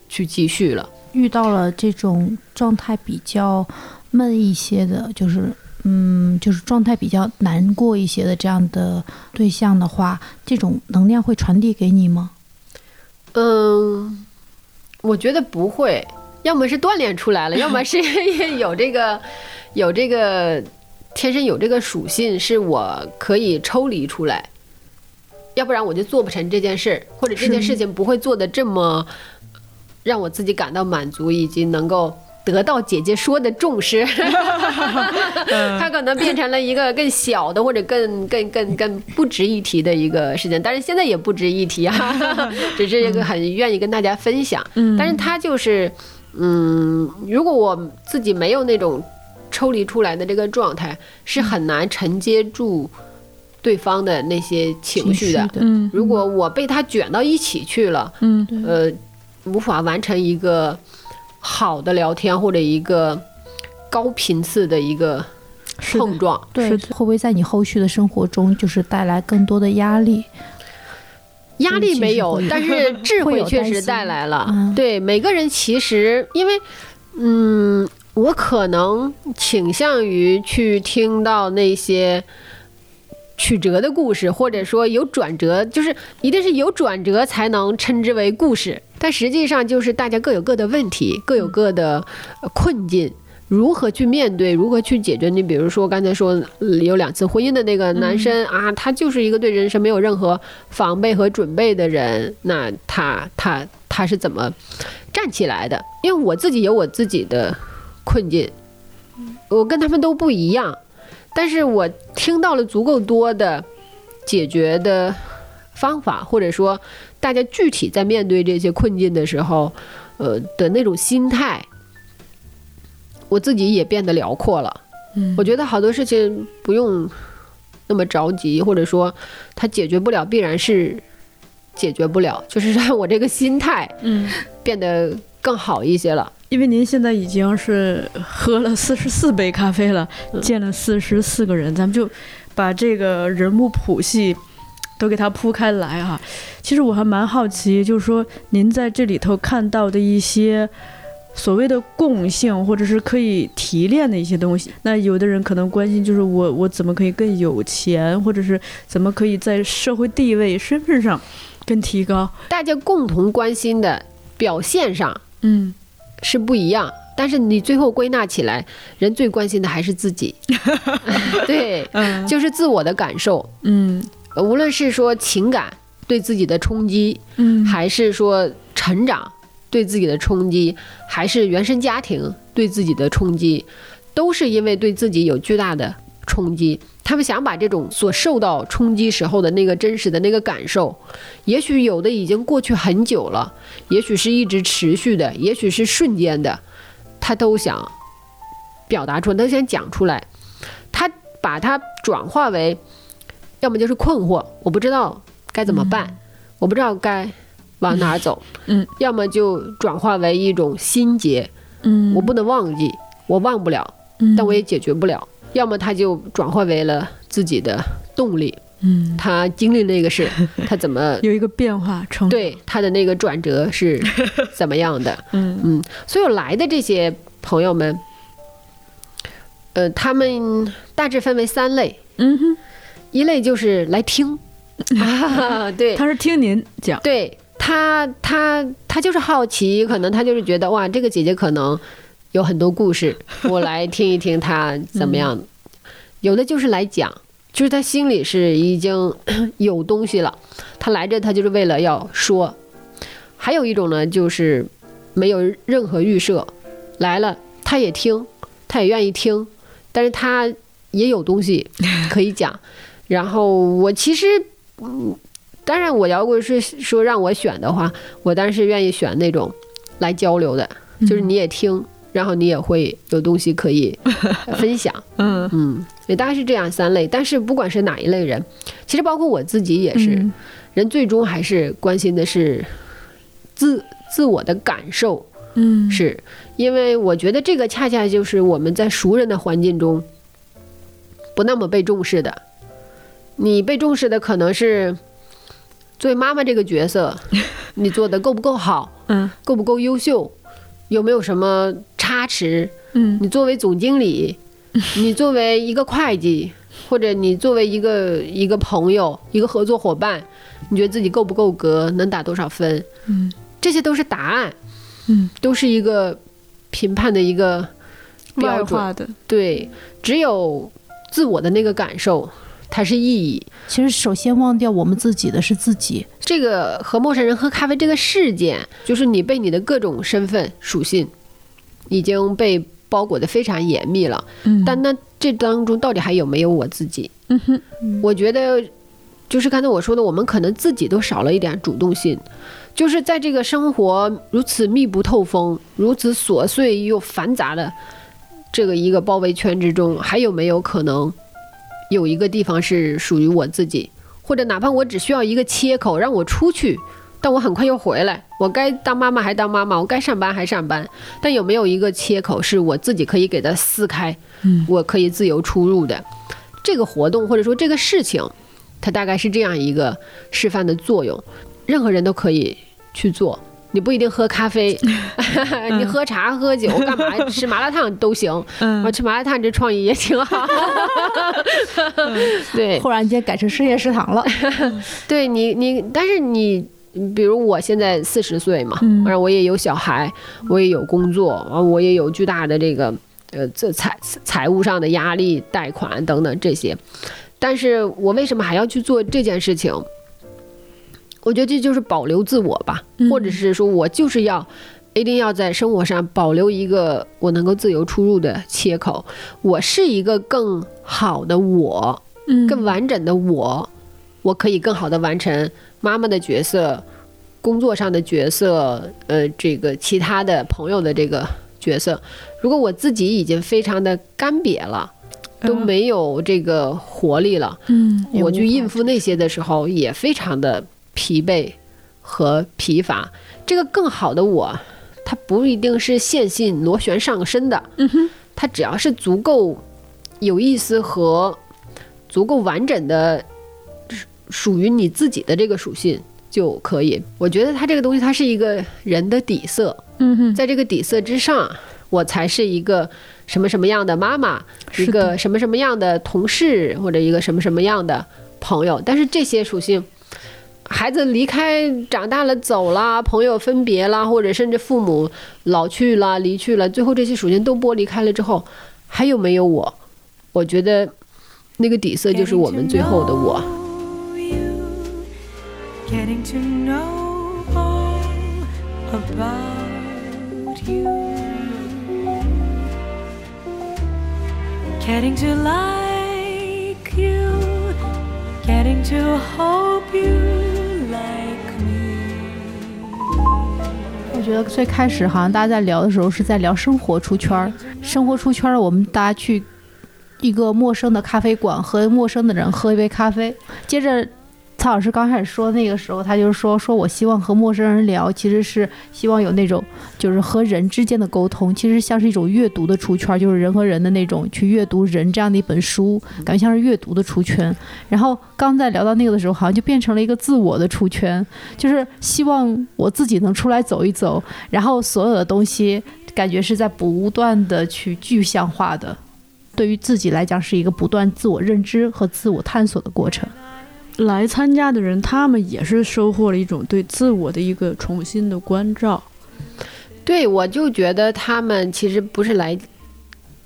去继续了。遇到了这种状态比较闷一些的，就是嗯，就是状态比较难过一些的这样的对象的话，这种能量会传递给你吗？嗯，我觉得不会，要么是锻炼出来了，要么是 有这个有这个天生有这个属性，是我可以抽离出来，要不然我就做不成这件事儿，或者这件事情不会做的这么让我自己感到满足，以及能够。得到姐姐说的重视，他可能变成了一个更小的或者更更更更不值一提的一个事情，但是现在也不值一提啊，只是一个很愿意跟大家分享。嗯。但是他就是，嗯，如果我自己没有那种抽离出来的这个状态，是很难承接住对方的那些情绪的。嗯。如果我被他卷到一起去了，嗯。呃，无法完成一个好的聊天或者一个高频次的一个碰撞。对，是会不会在你后续的生活中就是带来更多的压力？压力没有但是 智慧确实带来了。嗯对每个人，其实因为，嗯，我可能倾向于去听到那些曲折的故事，或者说有转折，就是一定是有转折才能称之为故事。但实际上，就是大家各有各的问题，各有各的困境。如何去面对？如何去解决？你比如说刚才说有两次婚姻的那个男生、啊，他就是一个对人生没有任何防备和准备的人，那他他他是怎么站起来的？因为我自己有我自己的困境，我跟他们都不一样，但是我听到了足够多的解决的方法，或者说大家具体在面对这些困境的时候，呃的那种心态，我自己也变得辽阔了。嗯我觉得好多事情不用那么着急，或者说它解决不了，必然是解决不了，就是让我这个心态嗯，变得更好一些了。因为您现在已经是喝了四十四杯咖啡了，嗯见了四十四个人，咱们就把这个人物谱系都给它铺开来哈、其实我还蛮好奇，就是说您在这里头看到的一些所谓的共性，或者是可以提炼的一些东西。那有的人可能关心，就是我我怎么可以更有钱，或者是怎么可以在社会地位、身份上更提高。大家共同关心的表现上嗯是不一样，但是你最后归纳起来，人最关心的还是自己。对，嗯。就是自我的感受，嗯。呃无论是说情感对自己的冲击，嗯，还是说成长对自己的冲击，还是原生家庭对自己的冲击，都是因为对自己有巨大的冲击，他们想把这种所受到冲击时候的那个真实的那个感受，也许有的已经过去很久了，也许是一直持续的，也许是瞬间的，他都想表达出来，都想讲出来。他把它转化为，要么就是困惑，我不知道该怎么办，我不知道该往哪儿走，嗯，要么就转化为一种心结，嗯我不能忘记，我忘不了，但我也解决不了。要么他就转化为了自己的动力，嗯。他经历那个事，他怎么有一个变化成。对他的那个转折是怎么样的？嗯。嗯，所有来的这些朋友们，呃，他们大致分为三类，嗯哼，一类就是来听，啊，对，他是听您讲，对他，他他就是好奇，可能他就是觉得哇，这个姐姐可能有很多故事，我来听一听他怎么样。有的就是来讲，就是他心里是已经 有东西了，他来这他就是为了要说。还有一种呢，就是没有任何预设，来了他也听，他也愿意听，但是他也有东西 可以讲。然后我其实，嗯，当然我要果是说让我选的话，我当然是愿意选那种来交流的，就是你也听，然后你也会有东西可以 分享。嗯嗯，也大概是这样三类。但是不管是哪一类人，其实包括我自己也是，嗯人最终还是关心的是自自我的感受，嗯是因为我觉得这个恰恰就是我们在熟人的环境中不那么被重视的。你被重视的可能是作为妈妈这个角色，你做的够不够好，嗯够不够优秀，有没有什么差池？嗯你作为总经理，你作为一个会计，或者你作为一个一个朋友、一个合作伙伴，你觉得自己够不够格，能打多少分？嗯，这些都是答案，嗯，都是一个评判的一个标准。的，对，只有自我的那个感受，它是意义。其实首先忘掉我们自己的是自己，这个和陌生人喝咖啡这个事件，就是你被你的各种身份属性已经被包裹得非常严密了。嗯但那这当中到底还有没有我自己？嗯哼，我觉得就是刚才我说的，我们可能自己都少了一点主动性。就是在这个生活如此密不透风、如此琐碎又繁杂的这个一个包围圈之中，还有没有可能有一个地方是属于我自己？或者哪怕我只需要一个切口，让我出去，但我很快又回来。我该当妈妈还当妈妈，我该上班还上班。但有没有一个切口是我自己可以给它撕开，嗯我可以自由出入的？这个活动或者说这个事情，它大概是这样一个示范的作用，任何人都可以去做。你不一定喝咖啡，你喝茶、喝酒、干嘛吃麻辣烫都行。嗯我吃麻辣烫这创意也挺好。对，忽然间改成深夜食堂了。对你，你，但是你，比如我现在四十岁嘛，嗯我也有小孩，我也有工作，我也有巨大的这个呃这财财务上的压力、贷款等等这些，但是我为什么还要去做这件事情？我觉得这就是保留自我吧，或者是说我就是要。一定要在生活上保留一个我能够自由出入的切口，我是一个更好的我，嗯更完整的我，我可以更好的完成妈妈的角色、工作上的角色，呃，这个其他的朋友的这个角色。如果我自己已经非常的干瘪了，都没有这个活力了，嗯我去应付那些的时候也非常的疲惫和疲乏。这个更好的我，它不一定是线性螺旋上升的，嗯哼，它只要是足够有意思和足够完整的属属于你自己的这个属性就可以。我觉得它这个东西，它是一个人的底色，嗯哼，在这个底色之上，我才是一个什么什么样的妈妈，一个什么什么样的同事，或者一个什么什么样的朋友。但是这些属性，孩子离开、长大了、走了，朋友分别了，或者甚至父母老去了、离去了，最后这些属性都剥离开了之后，还有没有我？我觉得那个底色就是我们最后的我。Getting to know all about you. Getting to like begin to hope you 觉得最开始好像大家在聊的时候是在聊生活出圈儿，生活出圈儿，我们大家去一个陌生的咖啡馆和陌生的人喝一杯咖啡，接着。曹老师刚开始说那个时候，他就是说说我希望和陌生人聊，其实是希望有那种就是和人之间的沟通，其实像是一种阅读的出圈，就是人和人的那种去阅读人这样的一本书，感觉像是阅读的出圈。然后刚在聊到那个的时候，好像就变成了一个自我的出圈，就是希望我自己能出来走一走，然后所有的东西感觉是在不断的去具象化的，对于自己来讲是一个不断自我认知和自我探索的过程。来参加的人，他们也是收获了一种对自我的一个重新的关照。对，我就觉得他们其实不是来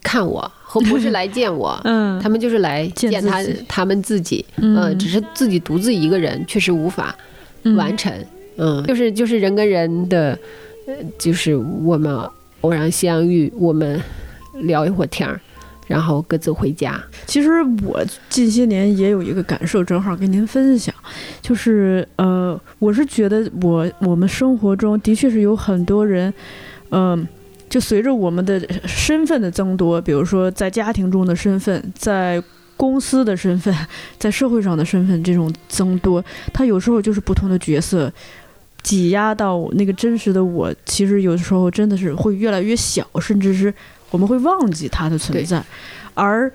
看我，和不是 来见我，嗯。他们就是来见见他他们自己，嗯。呃只是自己独自一个人确实无法嗯。完成，嗯，就是就是人跟人的，呃，就是我们偶然相遇，我们聊一会儿天儿，然后各自回家，其实我近些年也有一个感受，正好跟您分享，就是呃，我是觉得我我们生活中的确是有很多人，嗯、就随着我们的身份的增多，比如说在家庭中的身份，在公司的身份，在社会上的身份这种增多，他有时候就是不同的角色。挤压到那个真实的我，其实有的时候真的是会越来越小，甚至是我们会忘记它的存在，而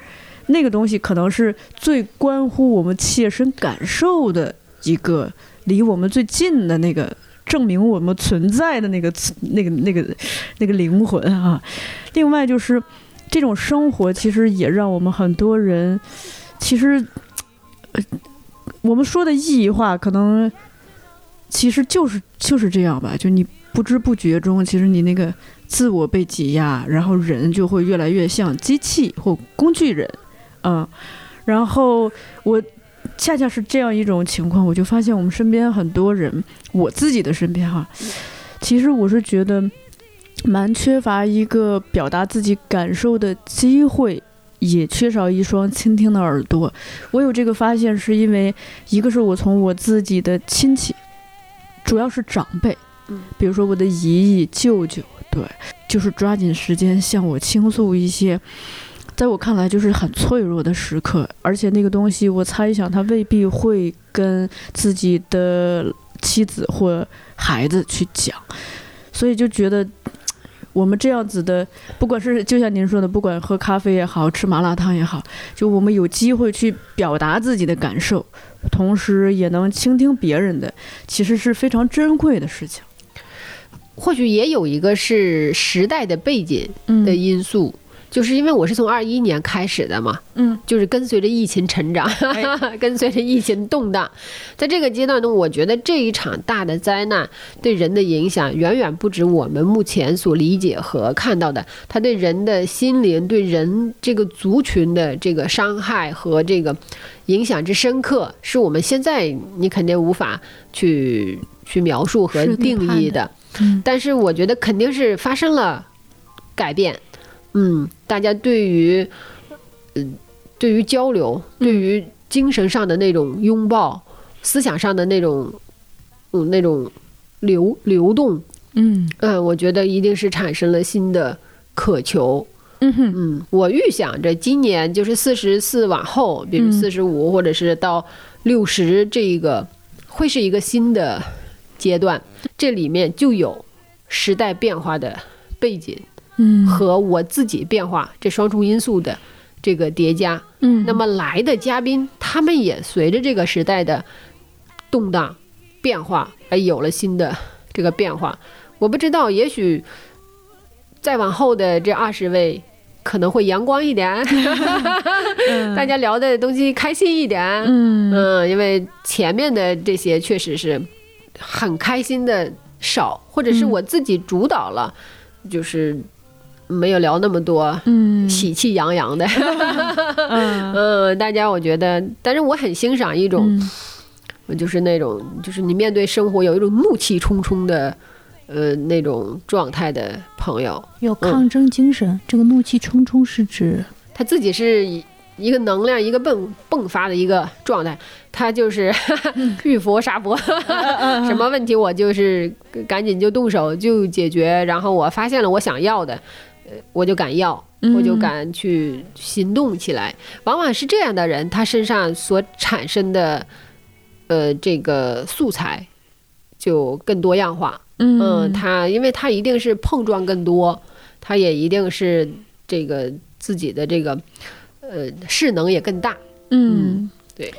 那个东西可能是最关乎我们切身感受的一个离我们最近的那个证明我们存在的那个那个那个那个灵魂啊。另外就是这种生活，其实也让我们很多人，其实，呃，我们说的意义化，可能其实就是就是这样吧，就你不知不觉中，其实你那个自我被挤压，然后人就会越来越像机器或工具人，嗯，然后我恰恰是这样一种情况，我就发现我们身边很多人，我自己的身边哈，其实我是觉得蛮缺乏一个表达自己感受的机会。也缺少一双倾听的耳朵。我有这个发现，是因为一个是我从我自己的亲戚，主要是长辈，比如说我的姨姨、舅舅，对，就是抓紧时间向我倾诉一些，在我看来就是很脆弱的时刻，而且那个东西，我猜想他未必会跟自己的妻子或孩子去讲，所以就觉得。我们这样子的，不管是就像您说的，不管喝咖啡也好，吃麻辣烫也好，就我们有机会去表达自己的感受，同时也能倾听别人的，其实是非常珍贵的事情。或许也有一个是时代的背景的因素，就是因为我是从二一年开始的嘛，嗯，就是跟随着疫情成长，跟随着疫情动荡，在这个阶段呢，我觉得这一场大的灾难对人的影响远远不止我们目前所理解和看到的，它对人的心灵、对人这个族群的这个伤害和这个影响之深刻，是我们现在你肯定无法去去描述和定义的。嗯但是我觉得肯定是发生了改变。嗯，大家对于，嗯、对于交流，对于精神上的那种拥抱，思想上的那种，嗯，那种流流动，嗯嗯，我觉得一定是产生了新的渴求。嗯哼嗯，我预想着今年就是四十四往后，比如嗯四十五或者是到六十这一个，会是一个新的阶段。这里面就有时代变化的背景嗯和我自己变化这双重因素的这个叠加。嗯那么来的嘉宾，他们也随着这个时代的动荡变化而有了新的这个变化。我不知道，也许再往后的这二十位可能会阳光一点，大家聊的东西开心一点。嗯嗯，因为前面的这些确实是很开心的少，或者是嗯。我自己主导了，就是没有聊那么多嗯。喜气洋洋的。嗯。嗯，大家我觉得，但是我很欣赏一种，就是那种，就是你面对生活有一种怒气冲冲的，呃，那种状态的朋友，有抗争精神。这个怒气冲冲是指，他自己是一个能量，一个迸迸发的一个状态，他就是 遇佛杀佛，什么问题我就是赶紧就动手就解决，然后我发现了我想要的，呃，我就敢要，我就敢去行动起来。往往是这样的人，他身上所产生的，呃，这个素材就更多样化。嗯，他因为他一定是碰撞更多，他也一定是这个自己的这个呃势能也更大。嗯，对。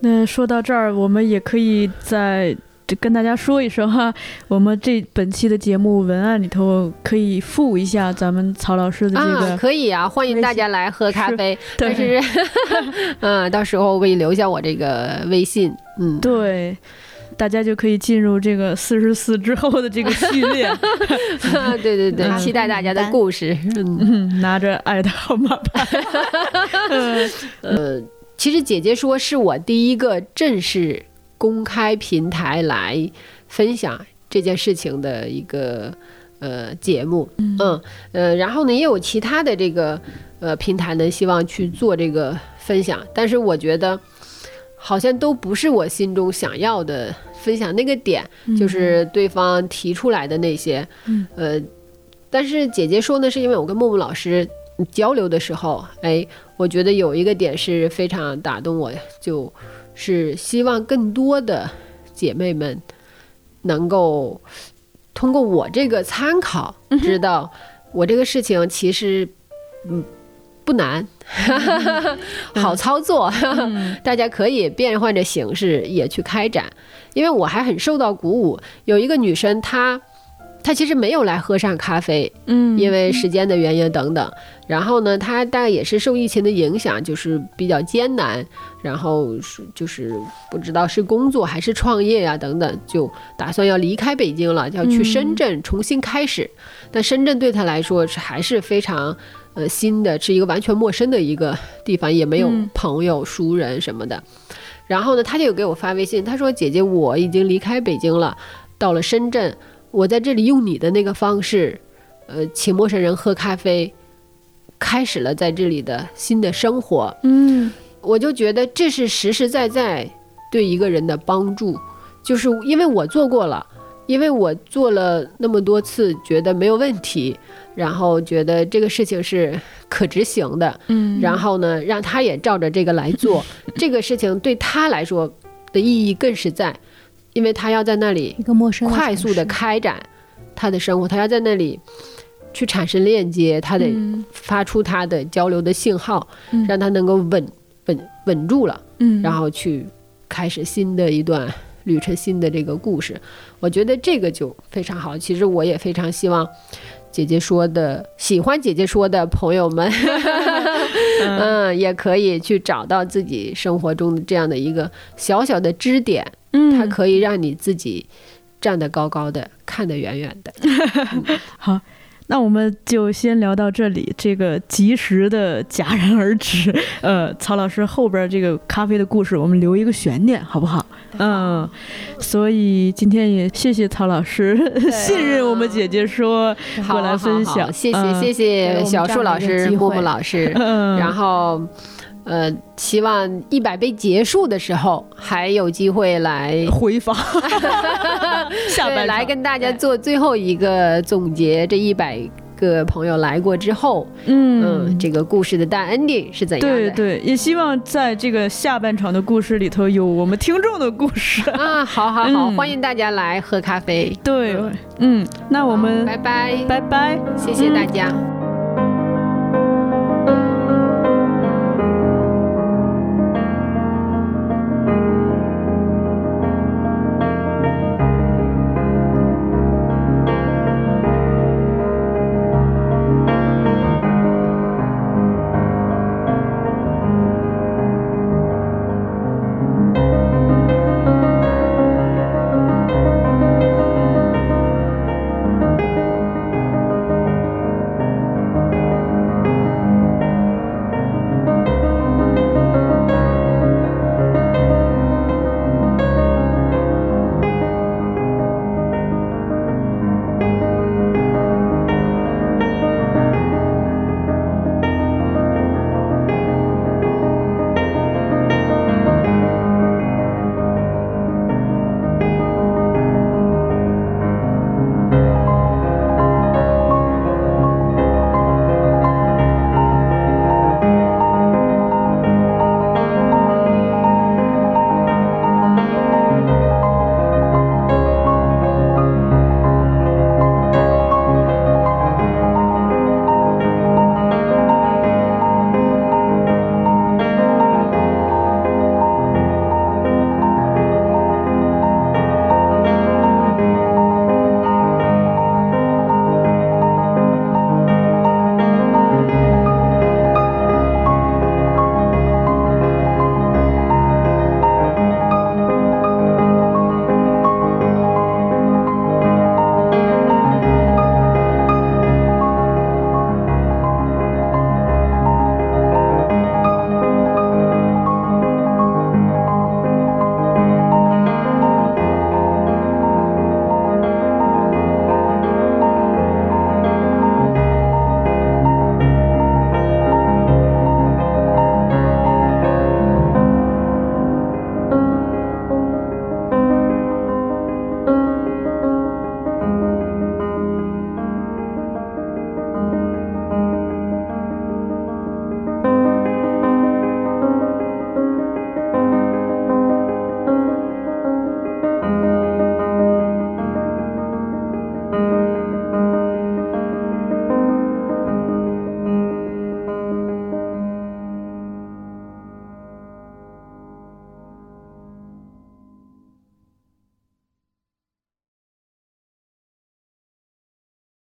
那说到这儿，我们也可以再跟大家说一声哈，我们这本期的节目文案里头可以附一下咱们曹老师的这啊，个，可以啊，欢迎大家来喝咖啡。但对是，嗯，到时候我给你留下我这个微信。嗯，对。大家就可以进入这个四十四之后的这个 序列，对对对，嗯。期待大家的故事。嗯，嗯拿着爱的号码牌。呃，其实姐姐说是我第一个正式公开平台来分享这件事情的一个呃节目，嗯呃，然后呢也有其他的这个呃平台呢希望去做这个分享，但是我觉得好像都不是我心中想要的分享那个点，就是对方提出来的那些，嗯。呃，但是姐姐说呢，是因为我跟木木老师交流的时候，哎，我觉得有一个点是非常打动我，就是希望更多的姐妹们能够通过我这个参考，知道我这个事情其实嗯不难，好操作，大家可以变换着形式也去开展。因为我还很受到鼓舞，有一个女生她。她其实没有来喝上咖啡，嗯因为时间的原因等等。然后呢，他大概也是受疫情的影响，就是比较艰难，然后是就是不知道是工作还是创业呀、等等，就打算要离开北京了，要去深圳重新开始。但深圳对他来说是还是非常呃新的，是一个完全陌生的一个地方，也没有嗯朋友、熟人什么的。然后呢，他就有给我发微信，他说：“姐姐，我已经离开北京了，到了深圳，我在这里用你的那个方式，呃，请陌生人喝咖啡，开始了在这里的新的生活。嗯我就觉得这是实实在在对一个人的帮助，就是因为我做过了，因为我做了那么多次，觉得没有问题，然后觉得这个事情是可执行的，嗯然后呢，让他也照着这个来做，这个事情对他来说的意义更实在，因为他要在那里一个陌生快速的开展他的生活，他要在那里去产生链接，他得嗯发出他的交流的信号，嗯让他能够稳稳稳住了，嗯然后去开始新的一段旅程，新的这个故事。我觉得这个就非常好。其实我也非常希望姐姐说的，喜欢姐姐说的朋友们，嗯，也可以去找到自己生活中的这样的一个小小的支点，嗯它可以让你自己站得高高的，看得远远的。好，那我们就先聊到这里。这个及时的戛然而止。呃，曹老师后边这个咖啡的故事，我们留一个悬念，好不好？嗯，所以今天也谢谢曹老师 信任我们姐姐说过来分享，好好好谢谢嗯谢谢小树老师、木木老师，嗯，然后。呃，希望一百杯结束的时候还有机会来回访 下对来跟大家做最后一个总结。这一百个朋友来过之后，嗯嗯，这个故事的大 ending 是怎样的？对对，也希望在这个下半场的故事里头有我们听众的故事。啊，好好好，嗯欢迎大家来喝咖啡。对，嗯，那我们拜拜，拜拜。谢谢大家。